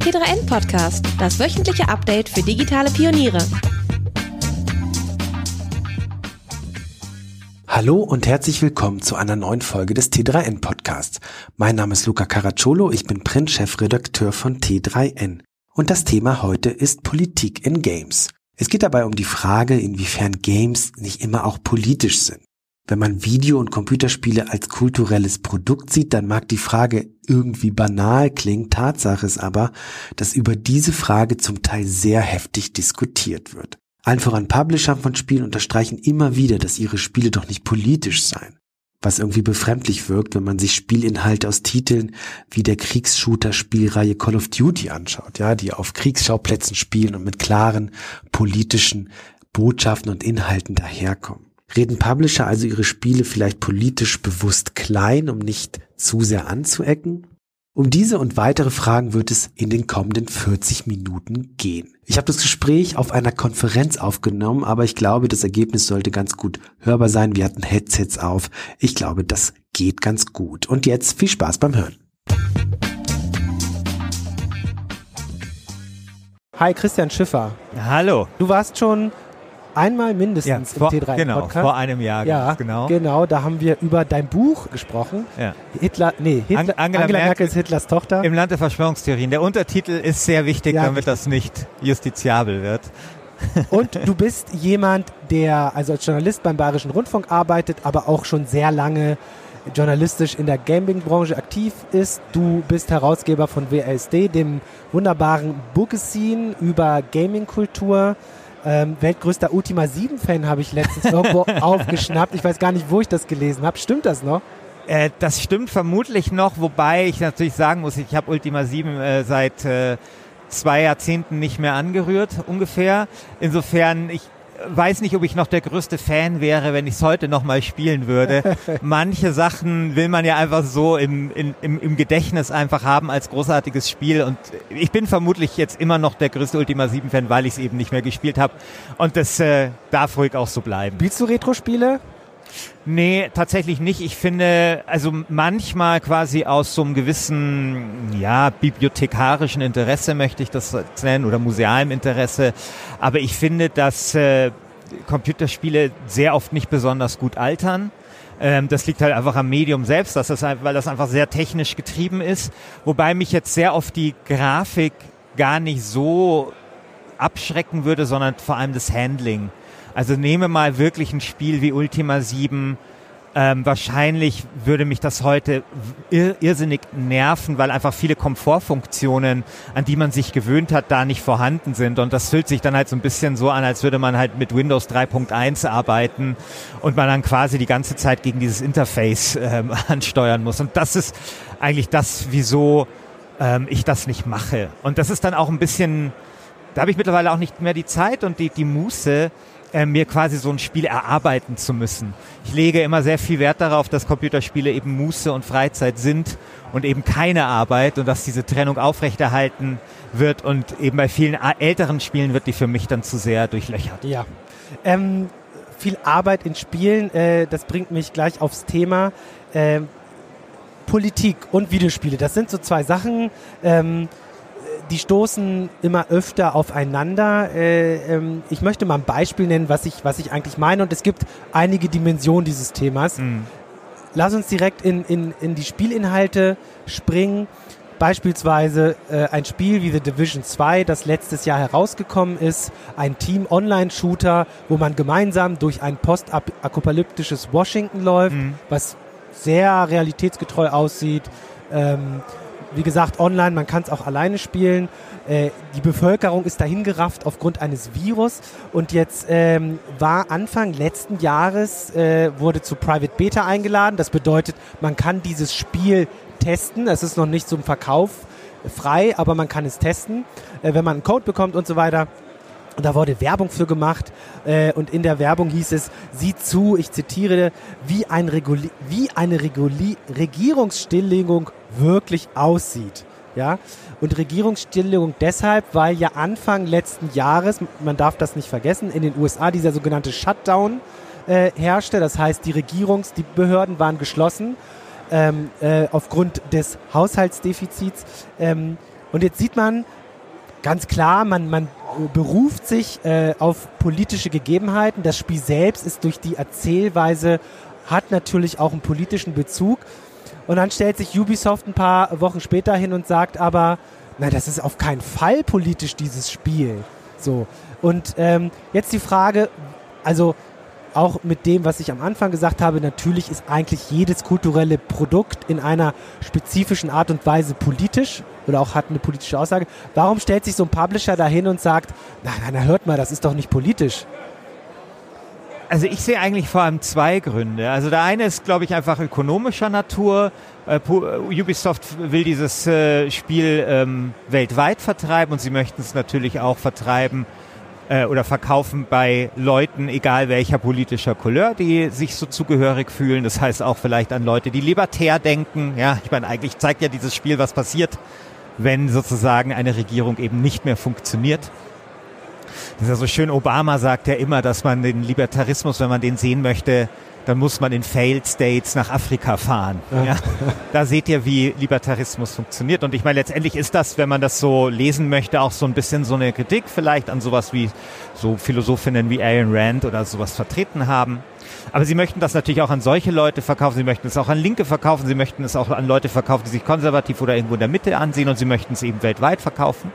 T3N Podcast, das wöchentliche Update für digitale Pioniere. Hallo und herzlich willkommen zu einer neuen Folge des T3N Podcasts. Mein Name ist Luca Caracciolo, ich bin Print-Chefredakteur von T3N. Und das Thema heute ist Politik in Games. Es geht dabei um die Frage, inwiefern Games nicht immer auch politisch sind. Wenn man Video- und Computerspiele als kulturelles Produkt sieht, dann mag die Frage irgendwie banal klingen. Tatsache ist aber, dass über diese Frage zum Teil sehr heftig diskutiert wird. Allen voran Publisher von Spielen unterstreichen immer wieder, dass ihre Spiele doch nicht politisch seien. Was irgendwie befremdlich wirkt, wenn man sich Spielinhalte aus Titeln wie der Kriegsshooter-Spielreihe Call of Duty anschaut, ja, die auf Kriegsschauplätzen spielen und mit klaren politischen Botschaften und Inhalten daherkommen. Reden Publisher also ihre Spiele vielleicht politisch bewusst klein, um nicht zu sehr anzuecken? Um diese und weitere Fragen wird es in den kommenden 40 Minuten gehen. Ich habe das Gespräch auf einer Konferenz aufgenommen, aber ich glaube, das Ergebnis sollte ganz gut hörbar sein. Wir hatten Headsets auf. Ich glaube, das geht ganz gut. Und jetzt viel Spaß beim Hören. Hi, Christian Schiffer. Hallo. Du warst schon einmal mindestens ja, vor, im T3 genau, Podcast. vor einem Jahr. Ja, genau. Genau, da haben wir über dein Buch gesprochen. Ja. Hitler, nee, Hitler, Angela, Angela Merkel, ist Hitlers Tochter. Im Land der Verschwörungstheorien. Der Untertitel ist sehr wichtig, Ja, damit das nicht justiziabel wird. Und du bist jemand, der also als Journalist beim Bayerischen Rundfunk arbeitet, aber auch schon sehr lange journalistisch in der Gaming-Branche aktiv ist. Du bist Herausgeber von WLSD, dem wunderbaren Bookescene über Gaming-Kultur. Ähm, weltgrößter Ultima 7-Fan habe ich letztens irgendwo aufgeschnappt. Ich weiß gar nicht, wo ich das gelesen habe. Stimmt das noch? Äh, das stimmt vermutlich noch, wobei ich natürlich sagen muss, ich habe Ultima 7 äh, seit äh, zwei Jahrzehnten nicht mehr angerührt, ungefähr. Insofern, ich weiß nicht, ob ich noch der größte Fan wäre, wenn ich es heute noch mal spielen würde. Manche Sachen will man ja einfach so im, im, im Gedächtnis einfach haben als großartiges Spiel und ich bin vermutlich jetzt immer noch der größte Ultima 7 Fan, weil ich es eben nicht mehr gespielt habe und das äh, darf ruhig auch so bleiben. Spielst du Retro-Spiele? Nee, tatsächlich nicht. Ich finde, also manchmal quasi aus so einem gewissen, ja, bibliothekarischen Interesse möchte ich das nennen oder musealem Interesse. Aber ich finde, dass äh, Computerspiele sehr oft nicht besonders gut altern. Ähm, das liegt halt einfach am Medium selbst, dass das, weil das einfach sehr technisch getrieben ist. Wobei mich jetzt sehr oft die Grafik gar nicht so abschrecken würde, sondern vor allem das Handling. Also nehme mal wirklich ein Spiel wie Ultima 7. Ähm, wahrscheinlich würde mich das heute ir irrsinnig nerven, weil einfach viele Komfortfunktionen, an die man sich gewöhnt hat, da nicht vorhanden sind. Und das fühlt sich dann halt so ein bisschen so an, als würde man halt mit Windows 3.1 arbeiten und man dann quasi die ganze Zeit gegen dieses Interface ähm, ansteuern muss. Und das ist eigentlich das, wieso ähm, ich das nicht mache. Und das ist dann auch ein bisschen, da habe ich mittlerweile auch nicht mehr die Zeit und die, die Muße, äh, mir quasi so ein Spiel erarbeiten zu müssen. Ich lege immer sehr viel Wert darauf, dass Computerspiele eben Muße und Freizeit sind und eben keine Arbeit und dass diese Trennung aufrechterhalten wird und eben bei vielen älteren Spielen wird die für mich dann zu sehr durchlöchert. Ja. Ähm, viel Arbeit in Spielen, äh, das bringt mich gleich aufs Thema. Ähm, Politik und Videospiele, das sind so zwei Sachen. Ähm, die stoßen immer öfter aufeinander. Äh, ähm, ich möchte mal ein Beispiel nennen, was ich, was ich eigentlich meine. Und es gibt einige Dimensionen dieses Themas. Mhm. Lass uns direkt in, in, in die Spielinhalte springen. Beispielsweise äh, ein Spiel wie The Division 2, das letztes Jahr herausgekommen ist. Ein Team-Online-Shooter, wo man gemeinsam durch ein postapokalyptisches Washington läuft, Mhm. was sehr realitätsgetreu aussieht. Ähm, wie gesagt, online, man kann es auch alleine spielen. Äh, die Bevölkerung ist dahingerafft aufgrund eines Virus. Und jetzt ähm, war Anfang letzten Jahres, äh, wurde zu Private Beta eingeladen. Das bedeutet, man kann dieses Spiel testen. Es ist noch nicht zum Verkauf frei, aber man kann es testen, äh, wenn man einen Code bekommt und so weiter. Und da wurde Werbung für gemacht äh, und in der Werbung hieß es, sieh zu, ich zitiere, wie, ein Reguli wie eine Reguli Regierungsstilllegung wirklich aussieht. Ja? Und Regierungsstilllegung deshalb, weil ja Anfang letzten Jahres, man darf das nicht vergessen, in den USA dieser sogenannte Shutdown äh, herrschte. Das heißt, die Regierungs-, die Behörden waren geschlossen ähm, äh, aufgrund des Haushaltsdefizits. Ähm, Und jetzt sieht man ganz klar, man, man beruft sich äh, auf politische Gegebenheiten. Das Spiel selbst ist durch die Erzählweise, hat natürlich auch einen politischen Bezug. Und dann stellt sich Ubisoft ein paar Wochen später hin und sagt aber, nein, das ist auf keinen Fall politisch, dieses Spiel. So. Und ähm, jetzt die Frage, also auch mit dem, was ich am Anfang gesagt habe, natürlich ist eigentlich jedes kulturelle Produkt in einer spezifischen Art und Weise politisch oder auch hat eine politische Aussage. Warum stellt sich so ein Publisher dahin und sagt, nein, nein, hört mal, das ist doch nicht politisch? Also ich sehe eigentlich vor allem zwei Gründe. Also der eine ist, glaube ich, einfach ökonomischer Natur. Äh, äh Ubisoft will dieses äh, Spiel ähm, weltweit vertreiben und sie möchten es natürlich auch vertreiben äh, oder verkaufen bei Leuten, egal welcher politischer Couleur, die sich so zugehörig fühlen. Das heißt auch vielleicht an Leute, die libertär denken. Ja, ich meine, eigentlich zeigt ja dieses Spiel, was passiert, wenn sozusagen eine Regierung eben nicht mehr funktioniert. Das ist ja so schön, Obama sagt ja immer, dass man den Libertarismus, wenn man den sehen möchte, dann muss man in Failed States nach Afrika fahren. Ja. Da seht ihr, wie Libertarismus funktioniert. Und ich meine, letztendlich ist das, wenn man das so lesen möchte, auch so ein bisschen so eine Kritik vielleicht an sowas wie so Philosophinnen wie Ayn Rand oder sowas vertreten haben. Aber sie möchten das natürlich auch an solche Leute verkaufen, sie möchten es auch an Linke verkaufen, sie möchten es auch an Leute verkaufen, die sich konservativ oder irgendwo in der Mitte ansehen und sie möchten es eben weltweit verkaufen.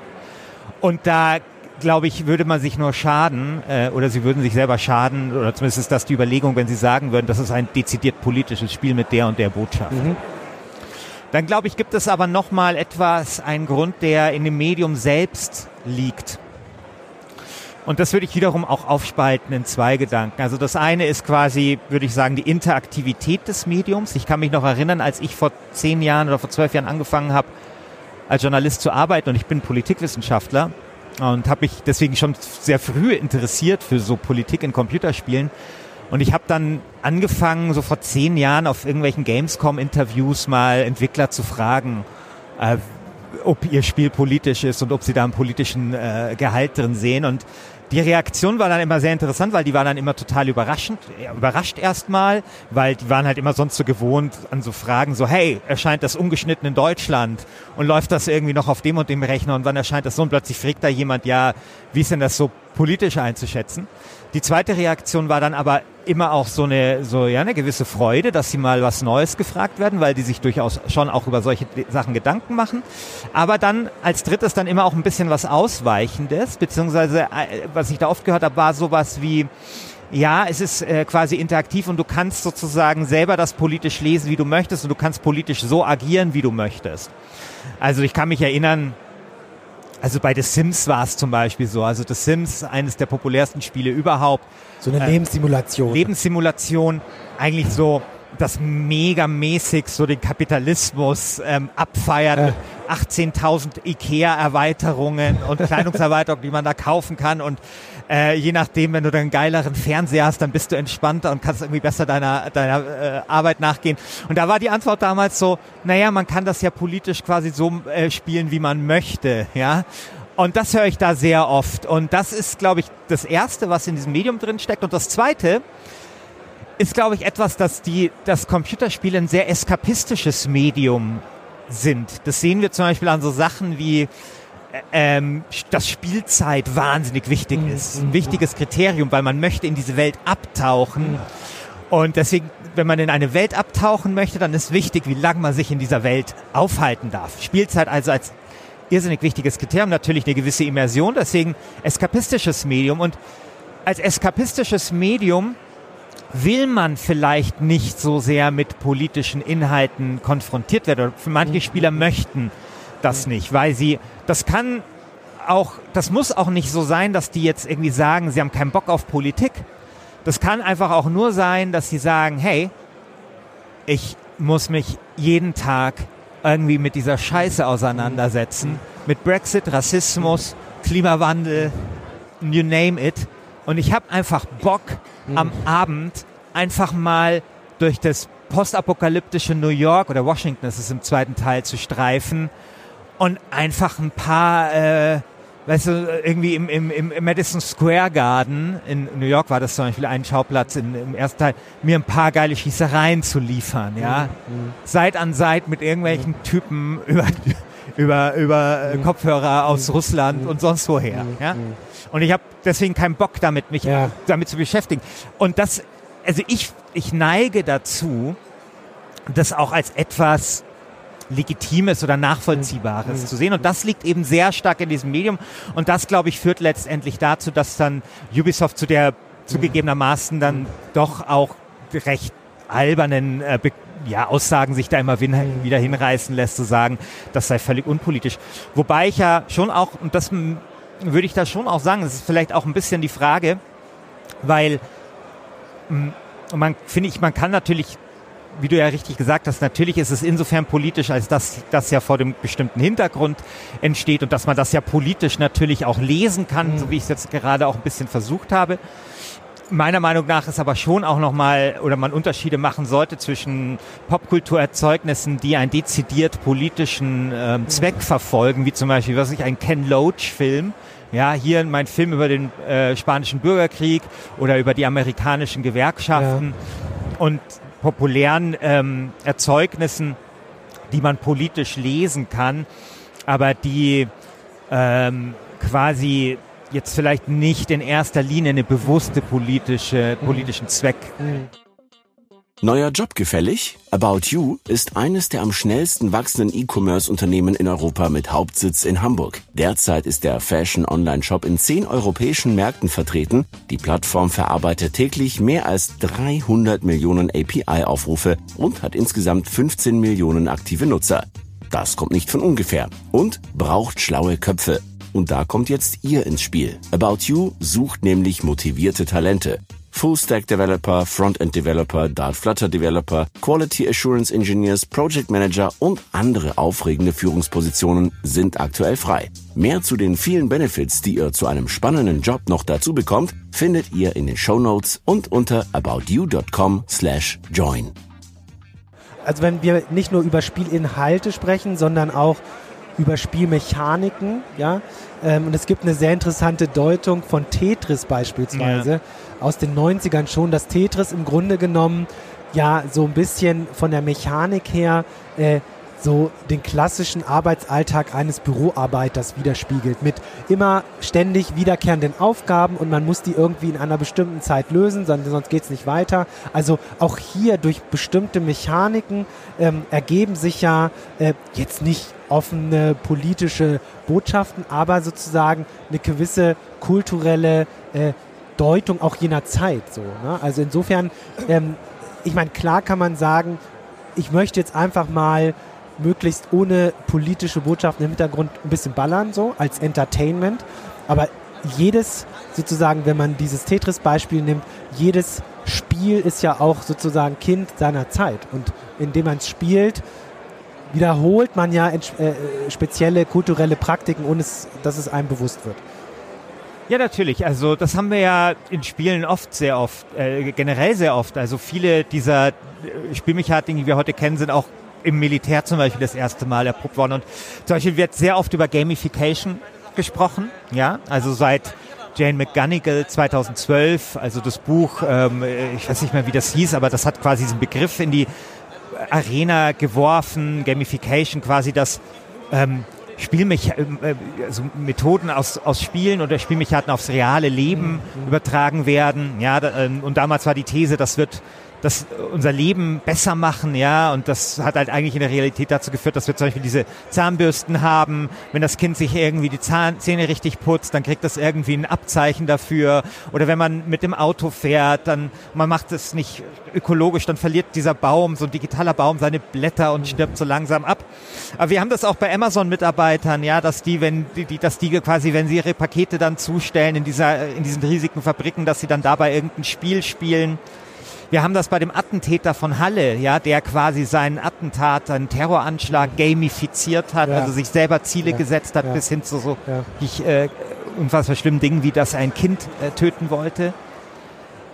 Und da glaube ich, würde man sich nur schaden äh, oder sie würden sich selber schaden oder zumindest ist das die Überlegung, wenn sie sagen würden, das ist ein dezidiert politisches Spiel mit der und der Botschaft. Mhm. Dann glaube ich, gibt es aber nochmal etwas, einen Grund, der in dem Medium selbst liegt. Und das würde ich wiederum auch aufspalten in zwei Gedanken. Also das eine ist quasi, würde ich sagen, die Interaktivität des Mediums. Ich kann mich noch erinnern, als ich vor zehn Jahren oder vor zwölf Jahren angefangen habe, als Journalist zu arbeiten und ich bin Politikwissenschaftler und habe mich deswegen schon sehr früh interessiert für so Politik in Computerspielen. Und ich habe dann angefangen, so vor zehn Jahren auf irgendwelchen Gamescom-Interviews mal Entwickler zu fragen, äh, ob ihr Spiel politisch ist und ob sie da einen politischen äh, Gehalt drin sehen. Und die Reaktion war dann immer sehr interessant, weil die waren dann immer total überraschend, überrascht erstmal, weil die waren halt immer sonst so gewohnt an so Fragen, so hey, erscheint das ungeschnitten in Deutschland und läuft das irgendwie noch auf dem und dem Rechner und wann erscheint das so und plötzlich fragt da jemand, ja, wie ist denn das so politisch einzuschätzen? Die zweite Reaktion war dann aber immer auch so eine, so, ja, eine gewisse Freude, dass sie mal was Neues gefragt werden, weil die sich durchaus schon auch über solche Sachen Gedanken machen. Aber dann als drittes dann immer auch ein bisschen was Ausweichendes, beziehungsweise äh, was ich da oft gehört habe, war sowas wie, ja, es ist äh, quasi interaktiv und du kannst sozusagen selber das politisch lesen, wie du möchtest und du kannst politisch so agieren, wie du möchtest. Also ich kann mich erinnern, also bei The Sims war es zum Beispiel so. Also The Sims, eines der populärsten Spiele überhaupt. So eine äh, Lebenssimulation. Lebenssimulation, eigentlich so das megamäßig so den Kapitalismus ähm, abfeiert. Äh. 18.000 Ikea-Erweiterungen und Kleidungserweiterungen, die man da kaufen kann und äh, je nachdem, wenn du dann einen geileren Fernseher hast, dann bist du entspannter und kannst irgendwie besser deiner, deiner äh, Arbeit nachgehen. Und da war die Antwort damals so, naja, man kann das ja politisch quasi so äh, spielen, wie man möchte, ja. Und das höre ich da sehr oft. Und das ist, glaube ich, das Erste, was in diesem Medium drin steckt. Und das Zweite ist, glaube ich, etwas, dass die, das Computerspiel ein sehr eskapistisches Medium sind. Das sehen wir zum Beispiel an so Sachen wie ähm, dass Spielzeit wahnsinnig wichtig mhm. ist. Ein wichtiges Kriterium, weil man möchte in diese Welt abtauchen. Und deswegen, wenn man in eine Welt abtauchen möchte, dann ist wichtig, wie lange man sich in dieser Welt aufhalten darf. Spielzeit also als irrsinnig wichtiges Kriterium, natürlich eine gewisse Immersion, deswegen eskapistisches Medium. Und als eskapistisches Medium will man vielleicht nicht so sehr mit politischen Inhalten konfrontiert werden. Für manche mhm. Spieler möchten das nicht, weil sie, das kann auch, das muss auch nicht so sein, dass die jetzt irgendwie sagen, sie haben keinen Bock auf Politik. Das kann einfach auch nur sein, dass sie sagen, hey, ich muss mich jeden Tag irgendwie mit dieser Scheiße auseinandersetzen. Mit Brexit, Rassismus, Klimawandel, you name it. Und ich habe einfach Bock, am Abend einfach mal durch das postapokalyptische New York oder Washington, ist im zweiten Teil, zu streifen und einfach ein paar, äh, weißt du, irgendwie im, im, im Madison Square Garden in New York war das zum Beispiel ein Schauplatz in, im ersten Teil, mir ein paar geile Schießereien zu liefern, ja. Mhm. Seit an Seit mit irgendwelchen mhm. Typen über, über, über mhm. Kopfhörer aus mhm. Russland mhm. und sonst woher. Mhm. Ja? Mhm. Und ich habe deswegen keinen Bock damit, mich ja. damit zu beschäftigen. Und das, also ich, ich neige dazu, das auch als etwas Legitimes oder Nachvollziehbares mhm. zu sehen. Und das liegt eben sehr stark in diesem Medium. Und das, glaube ich, führt letztendlich dazu, dass dann Ubisoft zu der zugegebenermaßen dann doch auch recht albernen äh, ja, Aussagen sich da immer wieder hinreißen lässt, zu sagen, das sei völlig unpolitisch. Wobei ich ja schon auch, und das würde ich da schon auch sagen, das ist vielleicht auch ein bisschen die Frage, weil man finde ich, man kann natürlich wie du ja richtig gesagt hast, natürlich ist es insofern politisch, als dass das ja vor dem bestimmten Hintergrund entsteht und dass man das ja politisch natürlich auch lesen kann, mhm. so wie ich es jetzt gerade auch ein bisschen versucht habe. Meiner Meinung nach ist aber schon auch nochmal, oder man Unterschiede machen sollte zwischen Popkulturerzeugnissen, die einen dezidiert politischen ähm, mhm. Zweck verfolgen, wie zum Beispiel, was ich, ein Ken Loach-Film, ja, hier mein Film über den äh, spanischen Bürgerkrieg oder über die amerikanischen Gewerkschaften. Ja. Und populären ähm, Erzeugnissen, die man politisch lesen kann, aber die ähm, quasi jetzt vielleicht nicht in erster Linie eine bewusste politische, politischen Zweck. Neuer Job gefällig? About You ist eines der am schnellsten wachsenden E-Commerce-Unternehmen in Europa mit Hauptsitz in Hamburg. Derzeit ist der Fashion-Online-Shop in zehn europäischen Märkten vertreten. Die Plattform verarbeitet täglich mehr als 300 Millionen API-Aufrufe und hat insgesamt 15 Millionen aktive Nutzer. Das kommt nicht von ungefähr und braucht schlaue Köpfe. Und da kommt jetzt ihr ins Spiel. About You sucht nämlich motivierte Talente. Full-Stack Developer, Frontend Developer, Dart Flutter Developer, Quality Assurance Engineers, Project Manager und andere aufregende Führungspositionen sind aktuell frei. Mehr zu den vielen Benefits, die ihr zu einem spannenden Job noch dazu bekommt, findet ihr in den Show Notes und unter aboutyou.com slash join. Also wenn wir nicht nur über Spielinhalte sprechen, sondern auch über Spielmechaniken, ja. Ähm, und es gibt eine sehr interessante Deutung von Tetris beispielsweise ja. aus den 90ern schon, dass Tetris im Grunde genommen ja so ein bisschen von der Mechanik her äh, so den klassischen Arbeitsalltag eines Büroarbeiters widerspiegelt, mit immer ständig wiederkehrenden Aufgaben und man muss die irgendwie in einer bestimmten Zeit lösen, sonst geht es nicht weiter. Also auch hier durch bestimmte Mechaniken ähm, ergeben sich ja äh, jetzt nicht offene politische Botschaften, aber sozusagen eine gewisse kulturelle äh, Deutung auch jener Zeit. So, ne? Also insofern, ähm, ich meine, klar kann man sagen, ich möchte jetzt einfach mal möglichst ohne politische Botschaften im Hintergrund ein bisschen ballern, so als Entertainment. Aber jedes, sozusagen, wenn man dieses Tetris-Beispiel nimmt, jedes Spiel ist ja auch sozusagen Kind seiner Zeit. Und indem man es spielt, wiederholt man ja äh, spezielle kulturelle Praktiken, ohne es, dass es einem bewusst wird. Ja, natürlich. Also das haben wir ja in Spielen oft, sehr oft, äh, generell sehr oft. Also viele dieser äh, Spielmechaniken, die wir heute kennen, sind auch im Militär zum Beispiel das erste Mal erprobt worden. Und zum Beispiel wird sehr oft über Gamification gesprochen. Ja, also seit Jane McGonigal 2012, also das Buch, ähm, ich weiß nicht mehr, wie das hieß, aber das hat quasi diesen Begriff in die Arena geworfen, Gamification quasi, dass ähm, Spielmech äh, also Methoden aus, aus Spielen oder Spielmechaniken aufs reale Leben mhm. übertragen werden. Ja, da, ähm, und damals war die These, das wird das unser Leben besser machen, ja, und das hat halt eigentlich in der Realität dazu geführt, dass wir zum Beispiel diese Zahnbürsten haben. Wenn das Kind sich irgendwie die Zahn Zähne richtig putzt, dann kriegt das irgendwie ein Abzeichen dafür. Oder wenn man mit dem Auto fährt, dann man macht es nicht ökologisch, dann verliert dieser Baum, so ein digitaler Baum, seine Blätter und stirbt so langsam ab. Aber wir haben das auch bei Amazon-Mitarbeitern, ja, dass die, wenn die, die, dass die quasi, wenn sie ihre Pakete dann zustellen in dieser, in diesen riesigen Fabriken, dass sie dann dabei irgendein Spiel spielen wir haben das bei dem Attentäter von Halle, ja, der quasi seinen Attentat, seinen Terroranschlag gamifiziert hat, ja. also sich selber Ziele ja. gesetzt hat, ja. bis hin zu so ich, äh, unfassbar schlimmen Dingen, wie dass er ein Kind äh, töten wollte.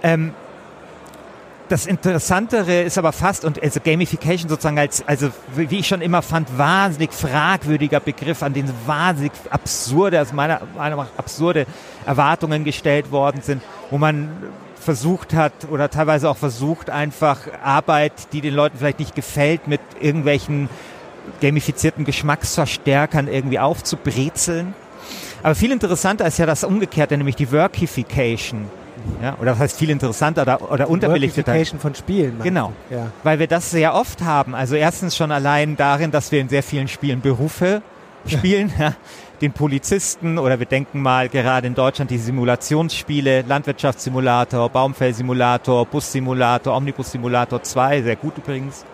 Ähm, das Interessantere ist aber fast, und also Gamification sozusagen als, also wie ich schon immer fand, wahnsinnig fragwürdiger Begriff, an den wahnsinnig absurde, aus meiner Meinung nach absurde Erwartungen gestellt worden sind, wo man versucht hat oder teilweise auch versucht, einfach Arbeit, die den Leuten vielleicht nicht gefällt, mit irgendwelchen gamifizierten Geschmacksverstärkern irgendwie aufzubrezeln. Aber viel interessanter ist ja das Umgekehrte, nämlich die Workification. Ja, oder das heißt viel interessanter oder, oder unterbelichtet. Workification von Spielen. Genau. Ja. Weil wir das sehr oft haben. Also erstens schon allein darin, dass wir in sehr vielen Spielen Berufe spielen. Ja. Den Polizisten oder wir denken mal gerade in Deutschland die Simulationsspiele, Landwirtschaftssimulator, Baumfellsimulator, Bussimulator, Omnibus-Simulator 2, sehr gut übrigens.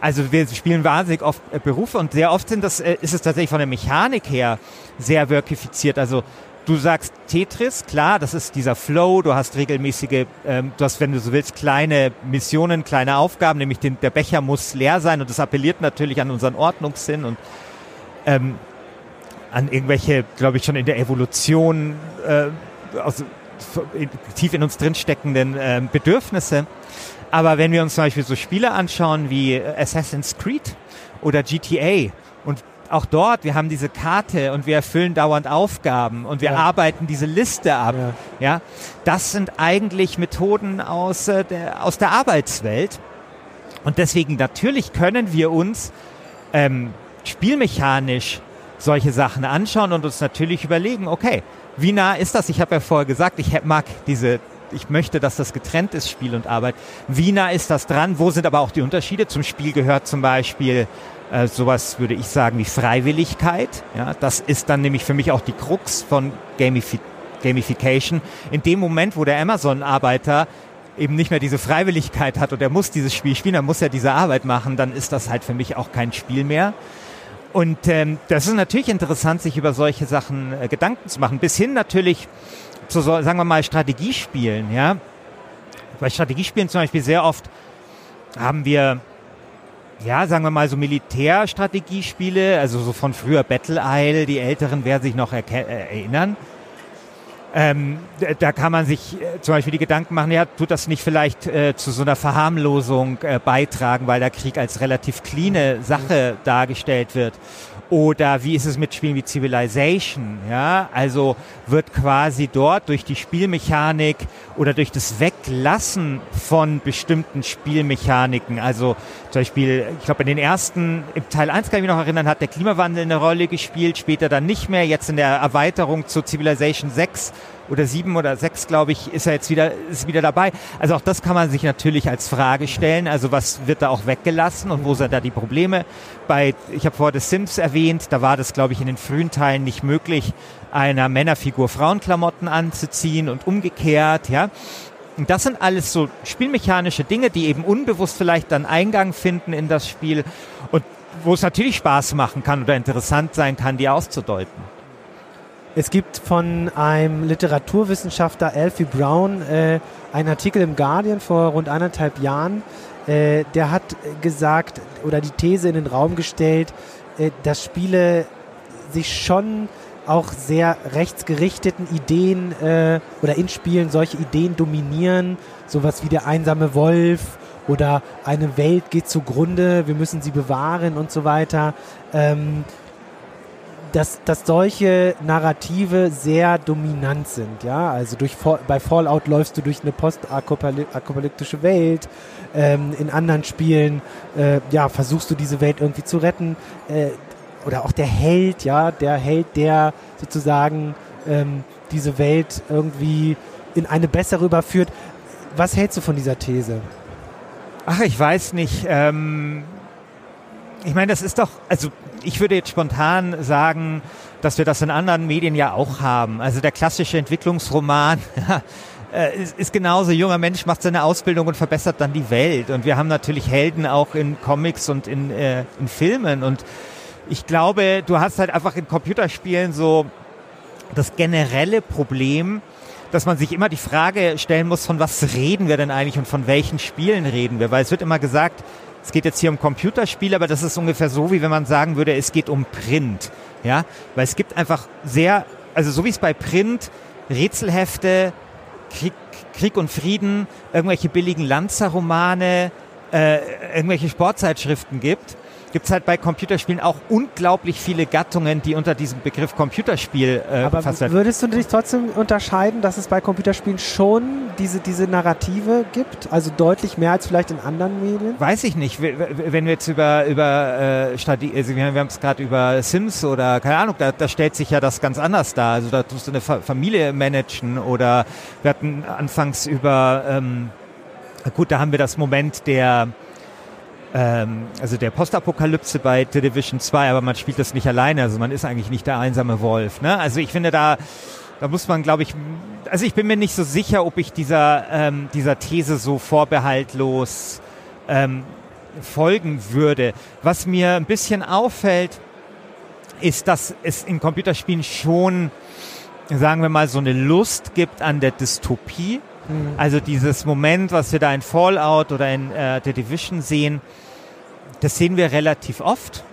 Also wir spielen wahnsinnig oft äh, Berufe und sehr oft sind das, äh, ist es tatsächlich von der Mechanik her sehr workifiziert. Also du sagst Tetris, klar, das ist dieser Flow, du hast regelmäßige, ähm, du hast, wenn du so willst, kleine Missionen, kleine Aufgaben, nämlich den, der Becher muss leer sein und das appelliert natürlich an unseren Ordnungssinn und ähm, an irgendwelche, glaube ich, schon in der Evolution äh, aus, in, tief in uns drinsteckenden äh, Bedürfnisse. Aber wenn wir uns zum Beispiel so Spiele anschauen wie Assassin's Creed oder GTA und auch dort, wir haben diese Karte und wir erfüllen dauernd Aufgaben und wir ja. arbeiten diese Liste ab. Ja. ja. das sind eigentlich Methoden aus, äh, der, aus der Arbeitswelt. Und deswegen natürlich können wir uns ähm, spielmechanisch solche Sachen anschauen und uns natürlich überlegen, okay, wie nah ist das? Ich habe ja vorher gesagt, ich mag diese, ich möchte, dass das getrennt ist, Spiel und Arbeit. Wie nah ist das dran? Wo sind aber auch die Unterschiede? Zum Spiel gehört zum Beispiel äh, sowas, würde ich sagen, wie Freiwilligkeit. Ja, das ist dann nämlich für mich auch die Krux von Gamifi Gamification. In dem Moment, wo der Amazon-Arbeiter eben nicht mehr diese Freiwilligkeit hat und er muss dieses Spiel spielen, er muss ja diese Arbeit machen, dann ist das halt für mich auch kein Spiel mehr. Und ähm, das ist natürlich interessant, sich über solche Sachen äh, Gedanken zu machen, bis hin natürlich zu, so, sagen wir mal, Strategiespielen. Ja? Bei Strategiespielen zum Beispiel sehr oft haben wir, ja, sagen wir mal so Militärstrategiespiele, also so von früher Battle Isle, die Älteren werden sich noch äh, erinnern. Ähm, da kann man sich äh, zum Beispiel die Gedanken machen, ja, tut das nicht vielleicht äh, zu so einer Verharmlosung äh, beitragen, weil der Krieg als relativ cleane Sache dargestellt wird. Oder wie ist es mit Spielen wie Civilization? Ja, also wird quasi dort durch die Spielmechanik oder durch das Weglassen von bestimmten Spielmechaniken, also zum Beispiel, ich glaube in den ersten, im Teil 1 kann ich mich noch erinnern, hat der Klimawandel eine Rolle gespielt, später dann nicht mehr, jetzt in der Erweiterung zu Civilization 6 oder sieben oder sechs, glaube ich, ist er jetzt wieder, ist wieder dabei. Also auch das kann man sich natürlich als Frage stellen. Also was wird da auch weggelassen und wo sind da die Probleme? Bei, ich habe vorher The Sims erwähnt, da war das, glaube ich, in den frühen Teilen nicht möglich, einer Männerfigur Frauenklamotten anzuziehen und umgekehrt, ja. Und das sind alles so spielmechanische Dinge, die eben unbewusst vielleicht dann Eingang finden in das Spiel und wo es natürlich Spaß machen kann oder interessant sein kann, die auszudeuten. Es gibt von einem Literaturwissenschaftler, Alfie Brown, äh, einen Artikel im Guardian vor rund anderthalb Jahren. Äh, der hat gesagt oder die These in den Raum gestellt, äh, dass Spiele sich schon auch sehr rechtsgerichteten Ideen äh, oder in Spielen solche Ideen dominieren, sowas wie der einsame Wolf oder eine Welt geht zugrunde, wir müssen sie bewahren und so weiter. Ähm, dass, dass solche Narrative sehr dominant sind, ja. Also durch bei Fallout läufst du durch eine postapokalyptische Welt. Ähm, in anderen Spielen äh, ja, versuchst du diese Welt irgendwie zu retten. Äh, oder auch der Held, ja, der Held, der sozusagen ähm, diese Welt irgendwie in eine bessere überführt. Was hältst du von dieser These? Ach, ich weiß nicht. Ähm, ich meine, das ist doch, also ich würde jetzt spontan sagen, dass wir das in anderen Medien ja auch haben. Also der klassische Entwicklungsroman äh, ist, ist genauso, junger Mensch macht seine Ausbildung und verbessert dann die Welt. Und wir haben natürlich Helden auch in Comics und in, äh, in Filmen. Und ich glaube, du hast halt einfach in Computerspielen so das generelle Problem, dass man sich immer die Frage stellen muss, von was reden wir denn eigentlich und von welchen Spielen reden wir? Weil es wird immer gesagt, es geht jetzt hier um Computerspiele, aber das ist ungefähr so, wie wenn man sagen würde, es geht um Print. Ja, weil es gibt einfach sehr, also so wie es bei Print Rätselhefte, Krieg, Krieg und Frieden, irgendwelche billigen Lanzerromane, äh, irgendwelche Sportzeitschriften gibt, gibt es halt bei Computerspielen auch unglaublich viele Gattungen, die unter diesem Begriff Computerspiel äh, Aber würdest du dich trotzdem unterscheiden, dass es bei Computerspielen schon diese, diese Narrative gibt? Also deutlich mehr als vielleicht in anderen Medien? Weiß ich nicht. Wenn wir jetzt über, über äh, Stati also wir haben es gerade über Sims oder keine Ahnung, da, da stellt sich ja das ganz anders dar. Also da tust du eine Fa Familie managen oder wir hatten anfangs über, ähm, gut, da haben wir das Moment der ähm, also der Postapokalypse bei The Division 2, aber man spielt das nicht alleine, also man ist eigentlich nicht der einsame Wolf. Ne? Also ich finde da, da muss man, glaube ich, also ich bin mir nicht so sicher, ob ich dieser, ähm, dieser These so vorbehaltlos ähm, folgen würde. Was mir ein bisschen auffällt, ist, dass es in Computerspielen schon, sagen wir mal, so eine Lust gibt an der Dystopie. Also dieses Moment, was wir da in Fallout oder in äh, The Division sehen, das sehen wir relativ oft.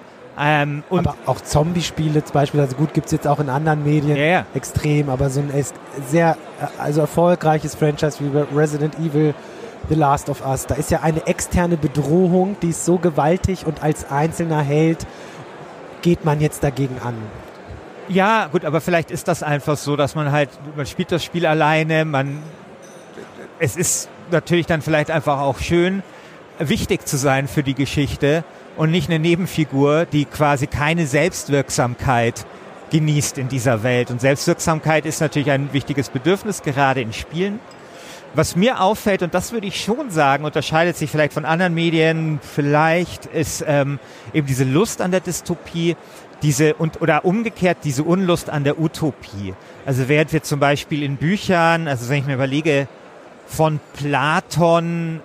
Ähm, und aber auch Zombie-Spiele beispielsweise, gut, gibt es jetzt auch in anderen Medien Ja, ja. extrem, aber so ein sehr äh, also erfolgreiches Franchise wie Resident Evil, The Last of Us, da ist ja eine externe Bedrohung, die ist so gewaltig und als einzelner Held geht man jetzt dagegen an. Ja, gut, aber vielleicht ist das einfach so, dass man halt, man spielt das Spiel alleine, man, es ist natürlich dann vielleicht einfach auch schön, wichtig zu sein für die Geschichte und nicht eine Nebenfigur, die quasi keine Selbstwirksamkeit genießt in dieser Welt. Und Selbstwirksamkeit ist natürlich ein wichtiges Bedürfnis, gerade in Spielen. Was mir auffällt, und das würde ich schon sagen, unterscheidet sich vielleicht von anderen Medien, vielleicht ist ähm, eben diese Lust an der Dystopie, diese und oder umgekehrt diese Unlust an der Utopie. Also während wir zum Beispiel in Büchern, also wenn ich mir überlege, von Platon,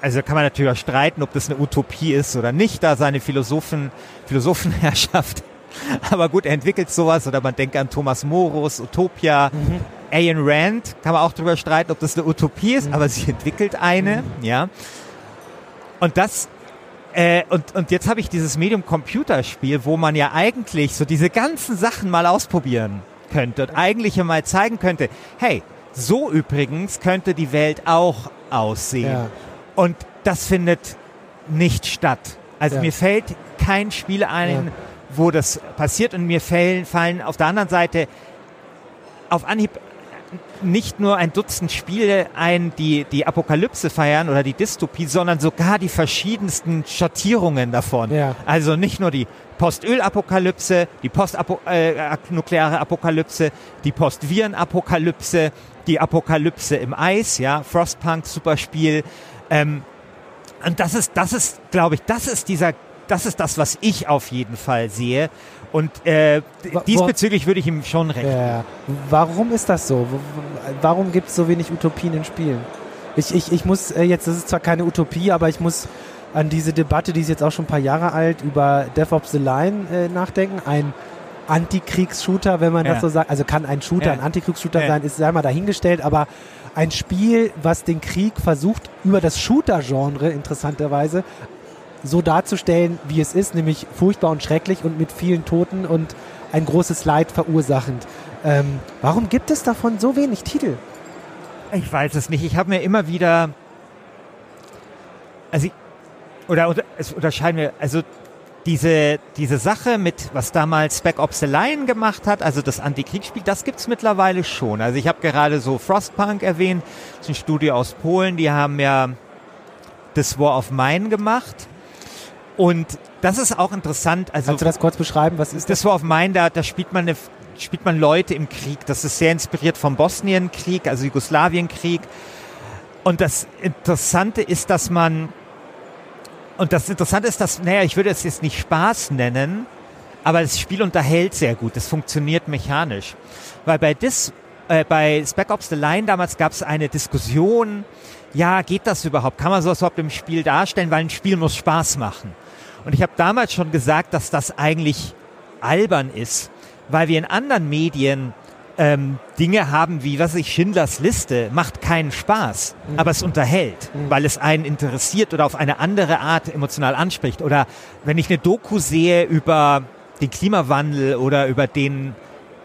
also kann man natürlich auch streiten, ob das eine Utopie ist oder nicht, da seine Philosophen, Philosophenherrschaft. Aber gut, er entwickelt sowas oder man denkt an Thomas Morus, Utopia. Ayn Rand, kann man auch drüber streiten, ob das eine Utopie ist, aber sie entwickelt eine, ja. Und das, äh, und, und jetzt habe ich dieses Medium Computerspiel, wo man ja eigentlich so diese ganzen Sachen mal ausprobieren könnte und eigentlich mal zeigen könnte, hey, so übrigens könnte die Welt auch aussehen. Ja. Und das findet nicht statt. Also Ja. mir fällt kein Spiel ein, Ja. wo das passiert und mir fallen, fallen auf der anderen Seite auf Anhieb nicht nur ein Dutzend Spiele ein, die die Apokalypse feiern oder die Dystopie, sondern sogar die verschiedensten Schattierungen davon. Ja. Also nicht nur die Postöl-Apokalypse, die postnukleare Apokalypse, die Postviren-Apokalypse, die Apokalypse im Eis, ja, Frostpunk, super Spiel. Ähm, und das ist, das ist, glaube ich, das ist dieser, das ist das, was ich auf jeden Fall sehe. Und äh, diesbezüglich würde ich ihm schon recht. Ja. Warum ist das so? Warum gibt es so wenig Utopien in Spielen? Ich, ich, ich muss äh, jetzt, das ist zwar keine Utopie, aber ich muss an diese Debatte, die ist jetzt auch schon ein paar Jahre alt, über Death of the Line äh, nachdenken. Ein Antikriegsshooter, wenn man Ja. das so sagt. Also kann ein Shooter Ja. ein Antikriegsshooter sein, ist sei mal dahingestellt, aber ein Spiel, was den Krieg versucht, über das Shooter-Genre interessanterweise so darzustellen, wie es ist, nämlich furchtbar und schrecklich und mit vielen Toten und ein großes Leid verursachend. Ähm, warum gibt es davon so wenig Titel? Ich weiß es nicht. Ich habe mir immer wieder, also ich, oder, es unterscheiden wir, also diese, diese Sache mit, was damals Spec Ops The Line gemacht hat, also das Antikriegsspiel, das gibt's mittlerweile schon. Also ich habe gerade so Frostpunk erwähnt, das ist ein Studio aus Polen, die haben ja das War of Mine gemacht. Und das ist auch interessant. Also Kannst du das kurz beschreiben? Was ist das? das war auf Main, da, da spielt man eine, spielt man Leute im Krieg. Das ist sehr inspiriert vom Bosnienkrieg, also Jugoslawienkrieg. Und das Interessante ist, dass man und das Interessante ist, dass, naja, ich würde es jetzt nicht Spaß nennen, aber das Spiel unterhält sehr gut. Das funktioniert mechanisch. Weil bei Dis, äh, bei Spec Ops The Line damals gab es eine Diskussion, ja, geht das überhaupt? Kann man sowas überhaupt im Spiel darstellen? Weil ein Spiel muss Spaß machen. Und ich habe damals schon gesagt, dass das eigentlich albern ist, weil wir in anderen Medien ähm, Dinge haben wie, was ich, Schindlers Liste, macht keinen Spaß, aber es unterhält, weil es einen interessiert oder auf eine andere Art emotional anspricht. Oder wenn ich eine Doku sehe über den Klimawandel oder über den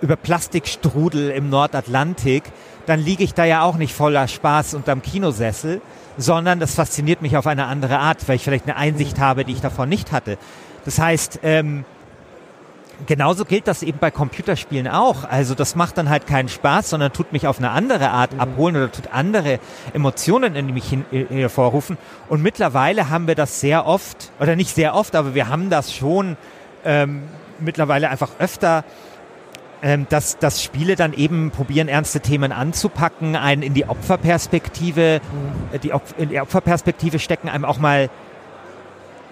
über Plastikstrudel im Nordatlantik, dann liege ich da ja auch nicht voller Spaß unterm Kinosessel, sondern das fasziniert mich auf eine andere Art, weil ich vielleicht eine Einsicht habe, die ich davon nicht hatte. Das heißt, ähm, genauso gilt das eben bei Computerspielen auch. Also das macht dann halt keinen Spaß, sondern tut mich auf eine andere Art mhm. abholen oder tut andere Emotionen in mich hin, äh, hervorrufen. Und mittlerweile haben wir das sehr oft, oder nicht sehr oft, aber wir haben das schon ähm, mittlerweile einfach öfter, ähm, dass, dass Spiele dann eben probieren, ernste Themen anzupacken, einen in die Opferperspektive, mhm. die Op in die Opferperspektive stecken, einem auch mal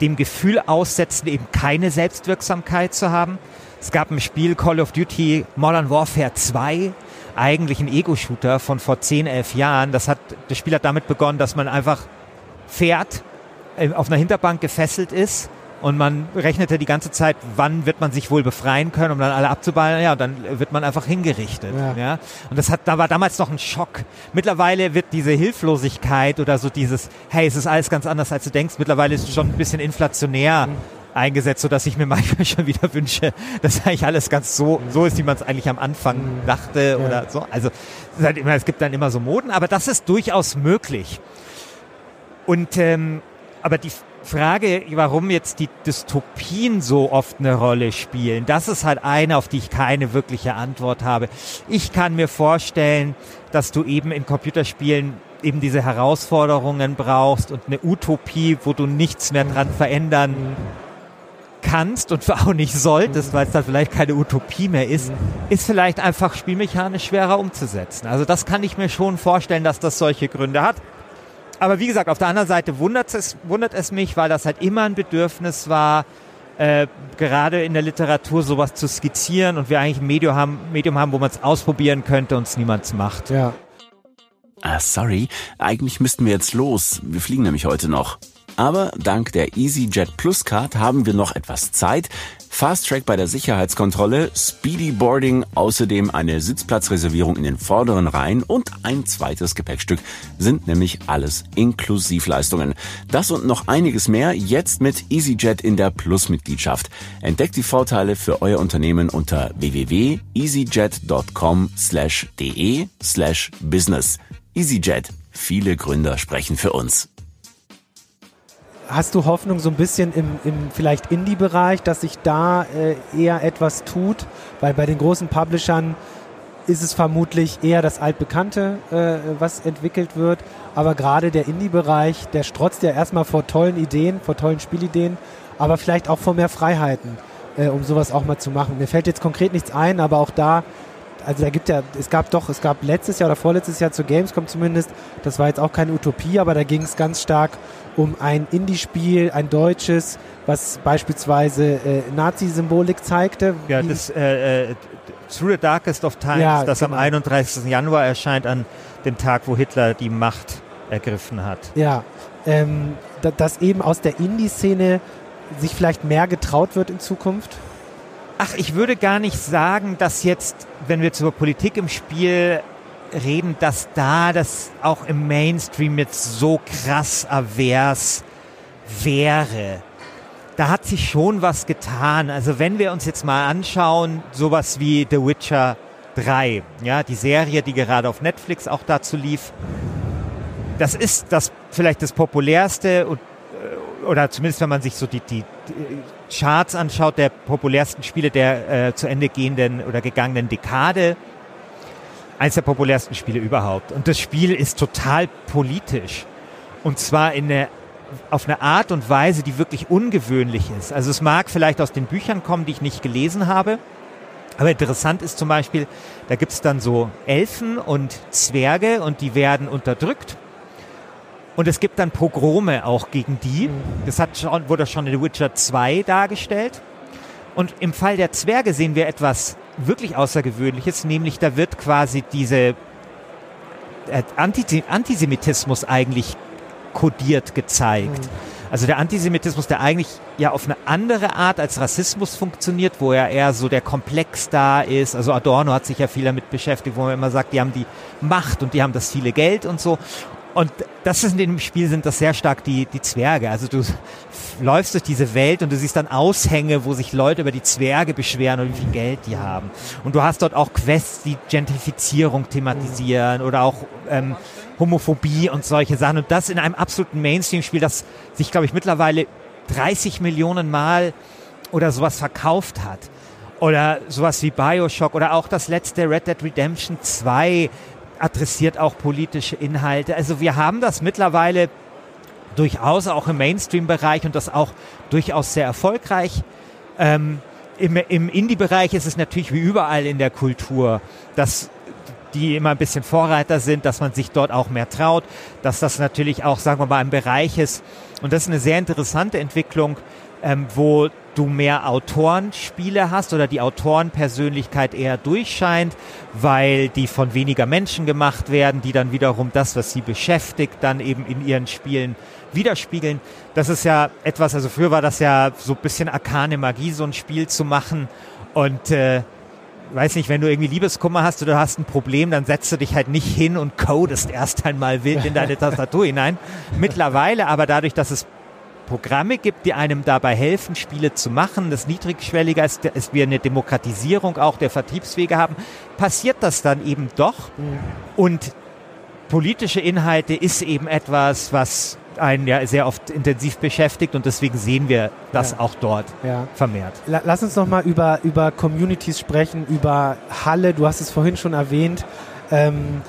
dem Gefühl aussetzen, eben keine Selbstwirksamkeit zu haben. Es gab ein Spiel Call of Duty Modern Warfare 2, eigentlich ein Ego-Shooter von vor 10, 11 Jahren. Das, hat, das Spiel hat damit begonnen, dass man einfach fährt, äh, auf einer Hinterbank gefesselt ist und man rechnete die ganze Zeit, wann wird man sich wohl befreien können, um dann alle abzuballen. Ja, dann wird man einfach hingerichtet. Ja. ja. Und das hat, da war damals noch ein Schock. Mittlerweile wird diese Hilflosigkeit oder so dieses, hey, es ist alles ganz anders, als du denkst. Mittlerweile ist es schon ein bisschen inflationär. Mhm eingesetzt, so dass ich mir manchmal schon wieder wünsche, dass eigentlich alles ganz so, so ist, wie man es eigentlich am Anfang mhm. dachte ja. oder so. Also es, halt es gibt dann immer so Moden, aber das ist durchaus möglich. Und ähm, aber die Frage, warum jetzt die Dystopien so oft eine Rolle spielen, das ist halt eine, auf die ich keine wirkliche Antwort habe. Ich kann mir vorstellen, dass du eben in Computerspielen eben diese Herausforderungen brauchst und eine Utopie, wo du nichts mehr dran verändern kannst und auch nicht solltest, weil es dann vielleicht keine Utopie mehr ist, ist vielleicht einfach spielmechanisch schwerer umzusetzen. Also das kann ich mir schon vorstellen, dass das solche Gründe hat. Aber wie gesagt, auf der anderen Seite wundert es, wundert es mich, weil das halt immer ein Bedürfnis war, äh, gerade in der Literatur sowas zu skizzieren und wir eigentlich ein Medium haben, Medium haben wo man es ausprobieren könnte und es niemand macht. Ja. Ah, sorry, eigentlich müssten wir jetzt los. Wir fliegen nämlich heute noch. Aber dank der EasyJet Plus Card haben wir noch etwas Zeit. Fast Track bei der Sicherheitskontrolle, Speedy Boarding, außerdem eine Sitzplatzreservierung in den vorderen Reihen und ein zweites Gepäckstück sind nämlich alles Inklusivleistungen. Das und noch einiges mehr jetzt mit EasyJet in der Plus-Mitgliedschaft. Entdeckt die Vorteile für euer Unternehmen unter www.easyjet.com slash de slash business. EasyJet. Viele Gründer sprechen für uns hast du Hoffnung so ein bisschen im, im vielleicht Indie-Bereich, dass sich da äh, eher etwas tut? Weil bei den großen Publishern ist es vermutlich eher das Altbekannte, äh, was entwickelt wird. Aber gerade der Indie-Bereich, der strotzt ja erstmal vor tollen Ideen, vor tollen Spielideen, aber vielleicht auch vor mehr Freiheiten, äh, um sowas auch mal zu machen. Mir fällt jetzt konkret nichts ein, aber auch da also da gibt ja, es gab doch, es gab letztes Jahr oder vorletztes Jahr zu Gamescom zumindest, das war jetzt auch keine Utopie, aber da ging es ganz stark um ein Indie-Spiel, ein deutsches, was beispielsweise äh, Nazi-Symbolik zeigte. Ja, das äh, äh, Through the Darkest of Times, ja, das genau. am 31. Januar erscheint, an dem Tag, wo Hitler die Macht ergriffen hat. Ja, ähm, dass eben aus der Indie-Szene sich vielleicht mehr getraut wird in Zukunft? Ach, ich würde gar nicht sagen, dass jetzt, wenn wir zur Politik im Spiel reden, dass da das auch im Mainstream jetzt so krass avers wäre. Da hat sich schon was getan. Also wenn wir uns jetzt mal anschauen, sowas wie The Witcher 3, ja, die Serie, die gerade auf Netflix auch dazu lief, das ist das vielleicht das populärste und äh, oder zumindest wenn man sich so die, die, Charts anschaut der populärsten Spiele der äh, zu Ende gehenden oder gegangenen Dekade, eines der populärsten Spiele überhaupt. Und das Spiel ist total politisch. Und zwar in eine, auf eine Art und Weise, die wirklich ungewöhnlich ist. Also es mag vielleicht aus den Büchern kommen, die ich nicht gelesen habe. Aber interessant ist zum Beispiel, da gibt es dann so Elfen und Zwerge und die werden unterdrückt und es gibt dann Pogrome auch gegen die. Das hat schon, wurde schon in The Witcher 2 dargestellt. Und im Fall der Zwerge sehen wir etwas wirklich Außergewöhnliches, nämlich da wird quasi diese äh, Antisemitismus eigentlich kodiert gezeigt. Mhm. Also der Antisemitismus, der eigentlich ja auf eine andere Art als Rassismus funktioniert, wo er eher so der Komplex da ist. Also Adorno hat sich ja viel damit beschäftigt, wo man immer sagt, die haben die Macht und die haben das viele Geld und so. Und das ist in dem Spiel sind das sehr stark die, die Zwerge. Also du läufst durch diese Welt und du siehst dann Aushänge, wo sich Leute über die Zwerge beschweren und wie viel Geld die haben. Und du hast dort auch Quests, die Gentrifizierung thematisieren oder auch ähm, Homophobie und solche Sachen. Und das in einem absoluten Mainstream-Spiel, das sich, glaube ich, mittlerweile 30 Millionen Mal oder sowas verkauft hat. Oder sowas wie Bioshock oder auch das letzte Red Dead Redemption 2 adressiert auch politische Inhalte. Also wir haben das mittlerweile durchaus auch im Mainstream-Bereich und das auch durchaus sehr erfolgreich. Ähm, Im im Indie-Bereich ist es natürlich wie überall in der Kultur, dass die immer ein bisschen Vorreiter sind, dass man sich dort auch mehr traut, dass das natürlich auch, sagen wir mal, ein Bereich ist. Und das ist eine sehr interessante Entwicklung, ähm, wo du mehr Autorenspiele hast oder die Autorenpersönlichkeit eher durchscheint, weil die von weniger Menschen gemacht werden, die dann wiederum das, was sie beschäftigt, dann eben in ihren Spielen widerspiegeln. Das ist ja etwas, also früher war das ja so ein bisschen arkane Magie, so ein Spiel zu machen und äh, weiß nicht, wenn du irgendwie Liebeskummer hast oder hast ein Problem, dann setzt du dich halt nicht hin und codest erst einmal wild in deine Tastatur hinein. Mittlerweile aber dadurch, dass es Programme gibt, die einem dabei helfen, Spiele zu machen, das niedrigschwelliger ist, ist wir eine Demokratisierung auch der Vertriebswege haben, passiert das dann eben doch. Mhm. Und politische Inhalte ist eben etwas, was einen ja sehr oft intensiv beschäftigt und deswegen sehen wir das ja. auch dort ja. vermehrt. Lass uns noch mal über, über Communities sprechen, über Halle, du hast es vorhin schon erwähnt. Ähm,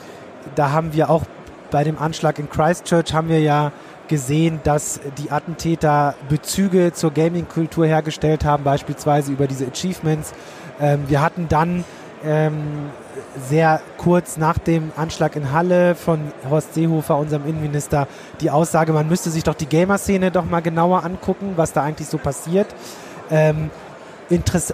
da haben wir auch bei dem Anschlag in Christchurch haben wir ja gesehen, dass die Attentäter Bezüge zur Gaming-Kultur hergestellt haben, beispielsweise über diese Achievements. Ähm, wir hatten dann ähm, sehr kurz nach dem Anschlag in Halle von Horst Seehofer, unserem Innenminister, die Aussage, man müsste sich doch die Gamer-Szene doch mal genauer angucken, was da eigentlich so passiert. Ähm,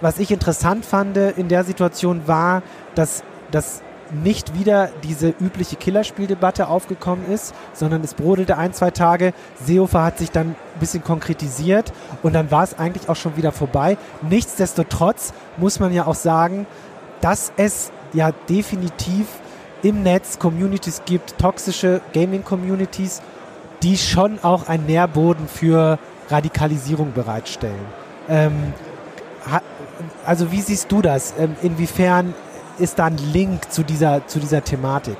was ich interessant fand in der Situation war, dass, dass nicht wieder diese übliche Killerspieldebatte aufgekommen ist, sondern es brodelte ein, zwei Tage. Seehofer hat sich dann ein bisschen konkretisiert und dann war es eigentlich auch schon wieder vorbei. Nichtsdestotrotz muss man ja auch sagen, dass es ja definitiv im Netz Communities gibt, toxische Gaming-Communities, die schon auch einen Nährboden für Radikalisierung bereitstellen. Ähm, also wie siehst du das? Ähm, inwiefern ist da ein Link zu dieser, zu dieser Thematik?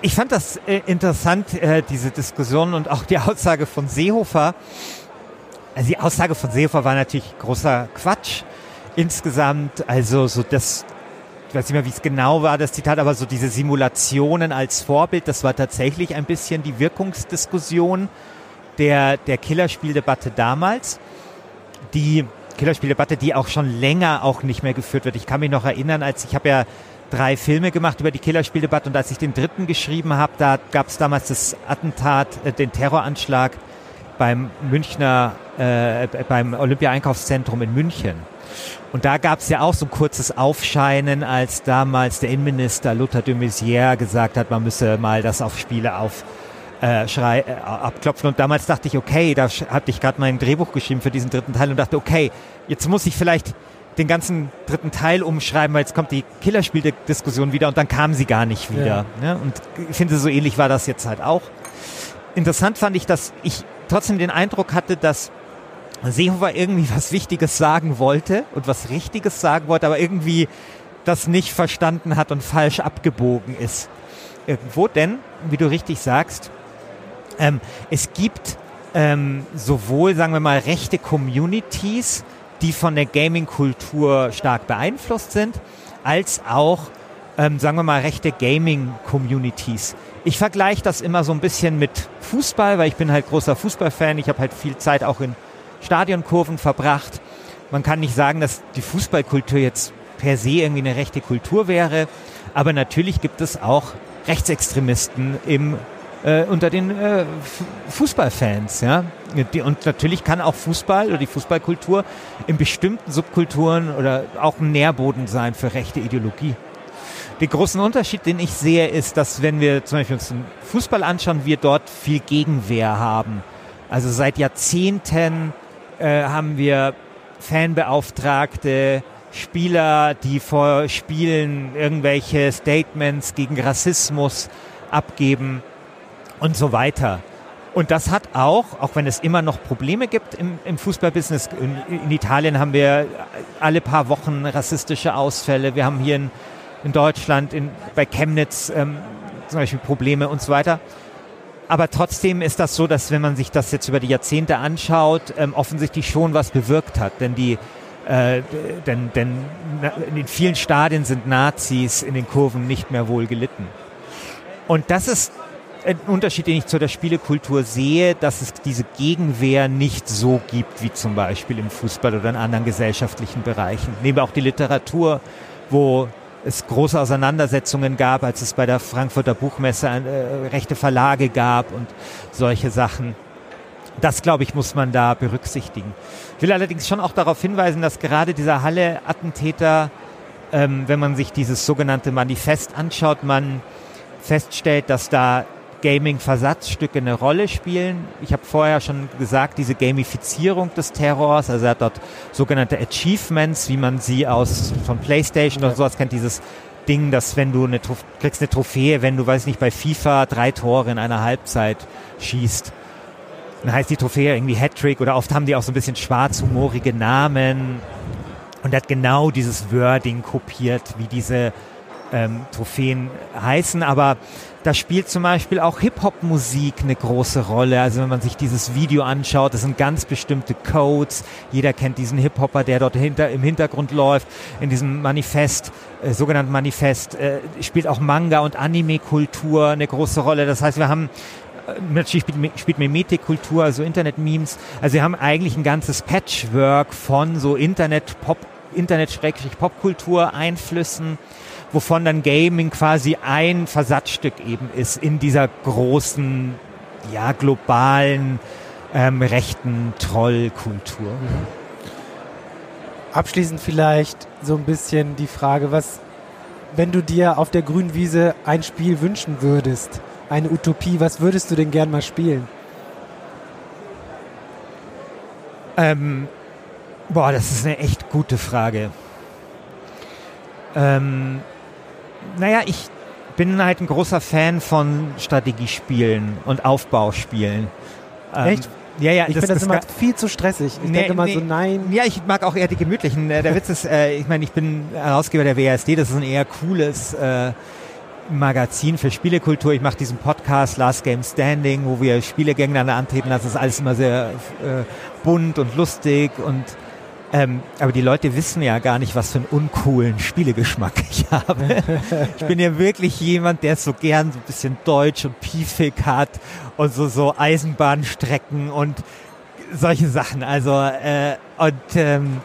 Ich fand das äh, interessant, äh, diese Diskussion und auch die Aussage von Seehofer. Also die Aussage von Seehofer war natürlich großer Quatsch insgesamt. Also so das, ich weiß nicht mehr, wie es genau war, das Zitat, aber so diese Simulationen als Vorbild, das war tatsächlich ein bisschen die Wirkungsdiskussion der, der Killerspieldebatte damals. Die Killerspieldebatte, die auch schon länger auch nicht mehr geführt wird. Ich kann mich noch erinnern, als ich habe ja drei Filme gemacht über die Killerspieldebatte und als ich den dritten geschrieben habe, da gab es damals das Attentat, äh, den Terroranschlag beim Münchner, äh, beim Olympia-Einkaufszentrum in München. Und da gab es ja auch so ein kurzes Aufscheinen, als damals der Innenminister Lothar de Maizière gesagt hat, man müsse mal das auf Spiele auf äh, schrei, äh, abklopfen. Und damals dachte ich, okay, da hatte ich gerade mein Drehbuch geschrieben für diesen dritten Teil und dachte, okay, jetzt muss ich vielleicht den ganzen dritten Teil umschreiben, weil jetzt kommt die Killerspiel-Diskussion wieder und dann kam sie gar nicht wieder. Ja. Ne? Und ich finde, so ähnlich war das jetzt halt auch. Interessant fand ich, dass ich trotzdem den Eindruck hatte, dass Seehofer irgendwie was Wichtiges sagen wollte und was Richtiges sagen wollte, aber irgendwie das nicht verstanden hat und falsch abgebogen ist. Irgendwo, denn, wie du richtig sagst, ähm, es gibt ähm, sowohl, sagen wir mal, rechte Communities, die von der Gaming-Kultur stark beeinflusst sind, als auch, ähm, sagen wir mal, rechte Gaming-Communities. Ich vergleiche das immer so ein bisschen mit Fußball, weil ich bin halt großer Fußballfan. Ich habe halt viel Zeit auch in Stadionkurven verbracht. Man kann nicht sagen, dass die Fußballkultur jetzt per se irgendwie eine rechte Kultur wäre, aber natürlich gibt es auch Rechtsextremisten im äh, unter den äh, Fußballfans, ja. Und natürlich kann auch Fußball oder die Fußballkultur in bestimmten Subkulturen oder auch ein Nährboden sein für rechte Ideologie. Den großen Unterschied, den ich sehe, ist, dass wenn wir zum Beispiel uns den Fußball anschauen, wir dort viel Gegenwehr haben. Also seit Jahrzehnten äh, haben wir Fanbeauftragte, Spieler, die vor Spielen irgendwelche Statements gegen Rassismus abgeben und so weiter. Und das hat auch, auch wenn es immer noch Probleme gibt im, im Fußballbusiness, in, in, Italien haben wir alle paar Wochen rassistische Ausfälle. Wir haben hier in, in Deutschland, in, bei Chemnitz ähm, zum Beispiel Probleme und so weiter. aber trotzdem ist das so, dass wenn man sich das jetzt über die Jahrzehnte anschaut, ähm, offensichtlich schon was bewirkt hat. Denn die äh, denn, denn in vielen Stadien sind Nazis in den Kurven nicht mehr wohl gelitten. Und das ist ein Unterschied, den ich zu der Spielekultur sehe, dass es diese Gegenwehr nicht so gibt wie zum Beispiel im Fußball oder in anderen gesellschaftlichen Bereichen. Nehmen auch die Literatur, wo es große Auseinandersetzungen gab, als es bei der Frankfurter Buchmesse äh, rechte Verlage gab und solche Sachen. Das, glaube ich, muss man da berücksichtigen. Ich will allerdings schon auch darauf hinweisen, dass gerade dieser Halle-Attentäter, ähm, wenn man sich dieses sogenannte Manifest anschaut, man feststellt, dass da Gaming-Versatzstücke eine Rolle spielen. Ich habe vorher schon gesagt, diese Gamifizierung des Terrors, also er hat dort sogenannte Achievements, wie man sie aus von PlayStation oder sowas kennt, dieses Ding, dass wenn du eine kriegst eine Trophäe, wenn du, weiß nicht, bei FIFA drei Tore in einer Halbzeit schießt. Dann heißt die Trophäe irgendwie Hattrick oder oft haben die auch so ein bisschen schwarzhumorige Namen. Und er hat genau dieses Wording kopiert, wie diese ähm, Trophäen heißen. Aber da spielt zum Beispiel auch Hip-Hop-Musik eine große Rolle. Also wenn man sich dieses Video anschaut, das sind ganz bestimmte Codes. Jeder kennt diesen Hip-Hopper, der dort hinter, im Hintergrund läuft. In diesem Manifest, äh, sogenannten Manifest, äh, spielt auch Manga- und Anime-Kultur eine große Rolle. Das heißt, wir haben äh, natürlich spielt, spielt Mimetik-Kultur, also Internet-Memes. Also wir haben eigentlich ein ganzes Patchwork von so Internet-Pop, Internet-Popkultur-Einflüssen wovon dann Gaming quasi ein Versatzstück eben ist in dieser großen, ja, globalen, ähm, rechten Trollkultur. Mhm. Abschließend vielleicht so ein bisschen die Frage, was, wenn du dir auf der grünen Wiese ein Spiel wünschen würdest, eine Utopie, was würdest du denn gern mal spielen? Ähm, boah, das ist eine echt gute Frage. Ähm, naja, ich bin halt ein großer Fan von Strategiespielen und Aufbauspielen. Ähm, Echt? Ja, ja, ich finde das, das immer viel zu stressig. Ich nee, denke mal nee, so, nein. Ja, ich mag auch eher die gemütlichen. Äh, der Witz ist, äh, ich meine, ich bin Herausgeber der WASD, das ist ein eher cooles äh, Magazin für Spielekultur. Ich mache diesen Podcast Last Game Standing, wo wir Spiele gegeneinander antreten. Das ist alles immer sehr äh, bunt und lustig und ähm, aber die Leute wissen ja gar nicht, was für einen uncoolen Spielegeschmack ich habe. ich bin ja wirklich jemand, der so gern so ein bisschen deutsch und piefig hat und so, so Eisenbahnstrecken und solche Sachen. Also, äh, und ähm,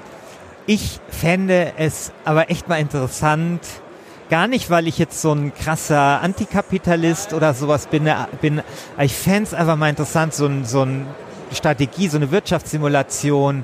ich fände es aber echt mal interessant, gar nicht, weil ich jetzt so ein krasser Antikapitalist oder sowas bin, äh, bin ich fände es einfach mal interessant, so ein, so ein Strategie, so eine Wirtschaftssimulation,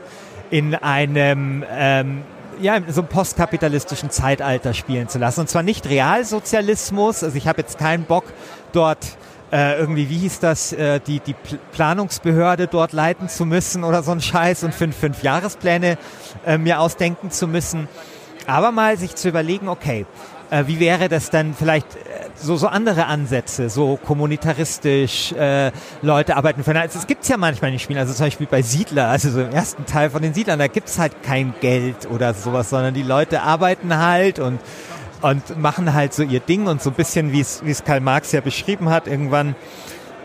in einem ähm, ja, in so einem postkapitalistischen Zeitalter spielen zu lassen. Und zwar nicht Realsozialismus, also ich habe jetzt keinen Bock dort äh, irgendwie, wie hieß das, äh, die, die Planungsbehörde dort leiten zu müssen oder so ein Scheiß und fünf, fünf Jahrespläne äh, mir ausdenken zu müssen. Aber mal sich zu überlegen, okay, äh, wie wäre das dann vielleicht so, so andere Ansätze, so kommunitaristisch äh, Leute arbeiten können. Also es gibt's ja manchmal in den Spielen, also zum Beispiel bei Siedler, also so im ersten Teil von den Siedlern, da gibt's halt kein Geld oder sowas, sondern die Leute arbeiten halt und und machen halt so ihr Ding und so ein bisschen, wie es wie es Karl Marx ja beschrieben hat, irgendwann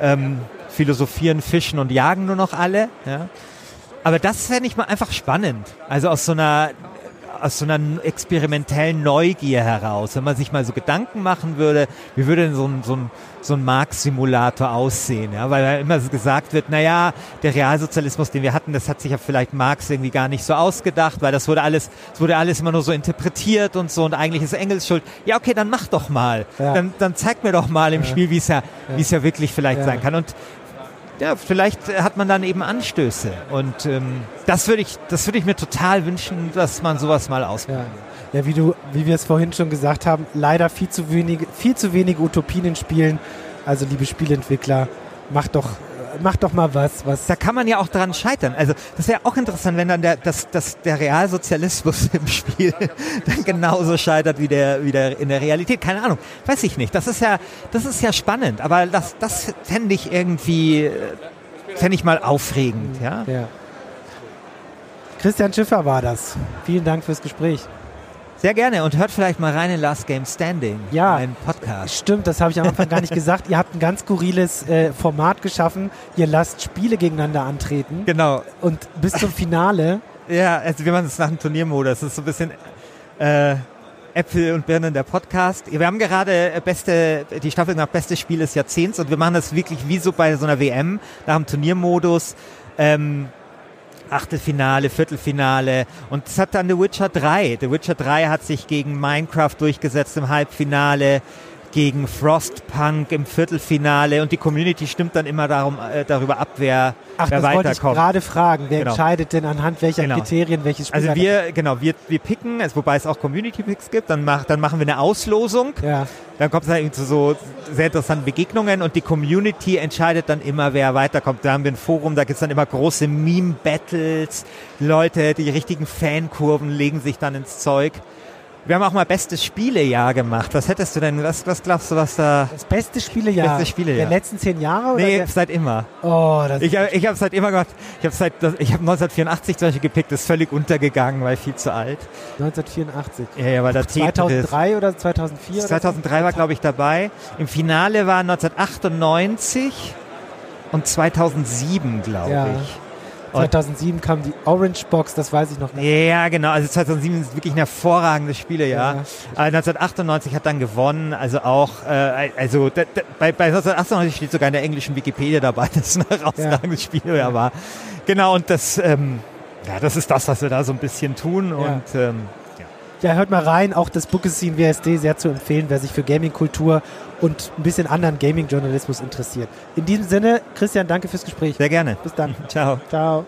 ähm, philosophieren, fischen und jagen nur noch alle. Ja. Aber das fände ich mal einfach spannend. Also aus so einer aus so einer experimentellen Neugier heraus. Wenn man sich mal so Gedanken machen würde, wie würde denn so ein, so ein, so ein Marx-Simulator aussehen? Ja? Weil immer so gesagt wird, naja, der Realsozialismus, den wir hatten, das hat sich ja vielleicht Marx irgendwie gar nicht so ausgedacht, weil das wurde alles, es wurde alles immer nur so interpretiert und so und eigentlich ist Engels schuld. Ja, okay, dann mach doch mal. Ja. Dann, dann zeig mir doch mal im ja. Spiel, wie es ja, wie es ja wirklich vielleicht sein kann. Und ja, vielleicht hat man dann eben Anstöße. Und ähm, das würde ich, das ich mir total wünschen, dass man sowas mal ausprobiert. Ja. ja, wie du, wie wir es vorhin schon gesagt haben, leider viel zu wenige, viel zu wenige Utopien in Spielen. Also liebe Spielentwickler, macht doch mach doch mal was, was. Da kann man ja auch dran scheitern. Also das wäre auch interessant, wenn dann der, das, das, der Realsozialismus im Spiel dann genauso scheitert wie der, wie der in der Realität. Keine Ahnung, weiß ich nicht. Das ist ja, das ist ja spannend. Aber das, das fände ich irgendwie, fände ich mal aufregend. Ja? ja. Christian Schiffer war das. Vielen Dank fürs Gespräch. Sehr gerne und hört vielleicht mal rein in Last Game Standing, Ja. ein Podcast. Stimmt, das habe ich am Anfang gar nicht gesagt. Ihr habt ein ganz skurriles äh, Format geschaffen. Ihr lasst Spiele gegeneinander antreten Genau, und bis zum Finale. ja, also wir machen es nach dem Turniermodus. Das ist so ein bisschen äh, Äpfel und Birnen der Podcast. Wir haben gerade äh, beste, die Staffel nach Bestes Spiel des Jahrzehnts und wir machen das wirklich wie so bei so einer WM nach dem Turniermodus. Ähm, Achtelfinale, Viertelfinale und das hat dann The Witcher 3. The Witcher 3 hat sich gegen Minecraft durchgesetzt im Halbfinale, gegen Frostpunk im Viertelfinale und die Community stimmt dann immer darum, äh, darüber ab, wer, Ach, wer das wollte ich weiterkommt. gerade fragen. Wer Genau. entscheidet denn anhand welcher Genau. Kriterien welches Spiel? Also wir, genau, wir, wir picken, also wobei es auch Community-Picks gibt, dann, mach, dann machen wir eine Auslosung, Ja, dann kommt es halt zu so sehr interessanten Begegnungen und die Community entscheidet dann immer, wer weiterkommt. Da haben wir ein Forum, da gibt es dann immer große Meme-Battles, Leute, die richtigen Fankurven legen sich dann ins Zeug. Wir haben auch mal bestes Spielejahr gemacht. Was hättest du denn, was, was glaubst du, was da... das beste Spielejahr Beste Spielejahr. der letzten zehn Jahre? Oder Nee, der, seit immer. oh, das Ich, hab- ich habe seit immer gemacht. Ich habe seit, ich habe 1984 zum Beispiel gepickt, ist völlig untergegangen, weil viel zu alt. 1984. Ja, ja, weil da Tetris. 2003 oder 2004? oder 2003 war, glaube ich, dabei. Im Finale war 1998 und 2007, glaube Ja. ich. So? 2007 kam die Orange Box, das weiß ich noch. Ja, genau. Also 2007 ist wirklich ein hervorragendes. Ja. Aber 1998 hat dann gewonnen. Also auch, äh, also da, da, bei, bei 1998 steht sogar in der englischen Wikipedia dabei, dass es ein herausragendes Spielejahr war. Genau, und das, ähm, ja, das ist das, was wir da so ein bisschen tun. Und ähm, Ja, hört mal rein. Auch das Bookescene WSD sehr zu empfehlen, wer sich für Gaming-Kultur und ein bisschen anderen Gaming-Journalismus interessiert. In diesem Sinne, Christian, danke fürs Gespräch. sehr gerne. Bis dann. Ciao. Ciao.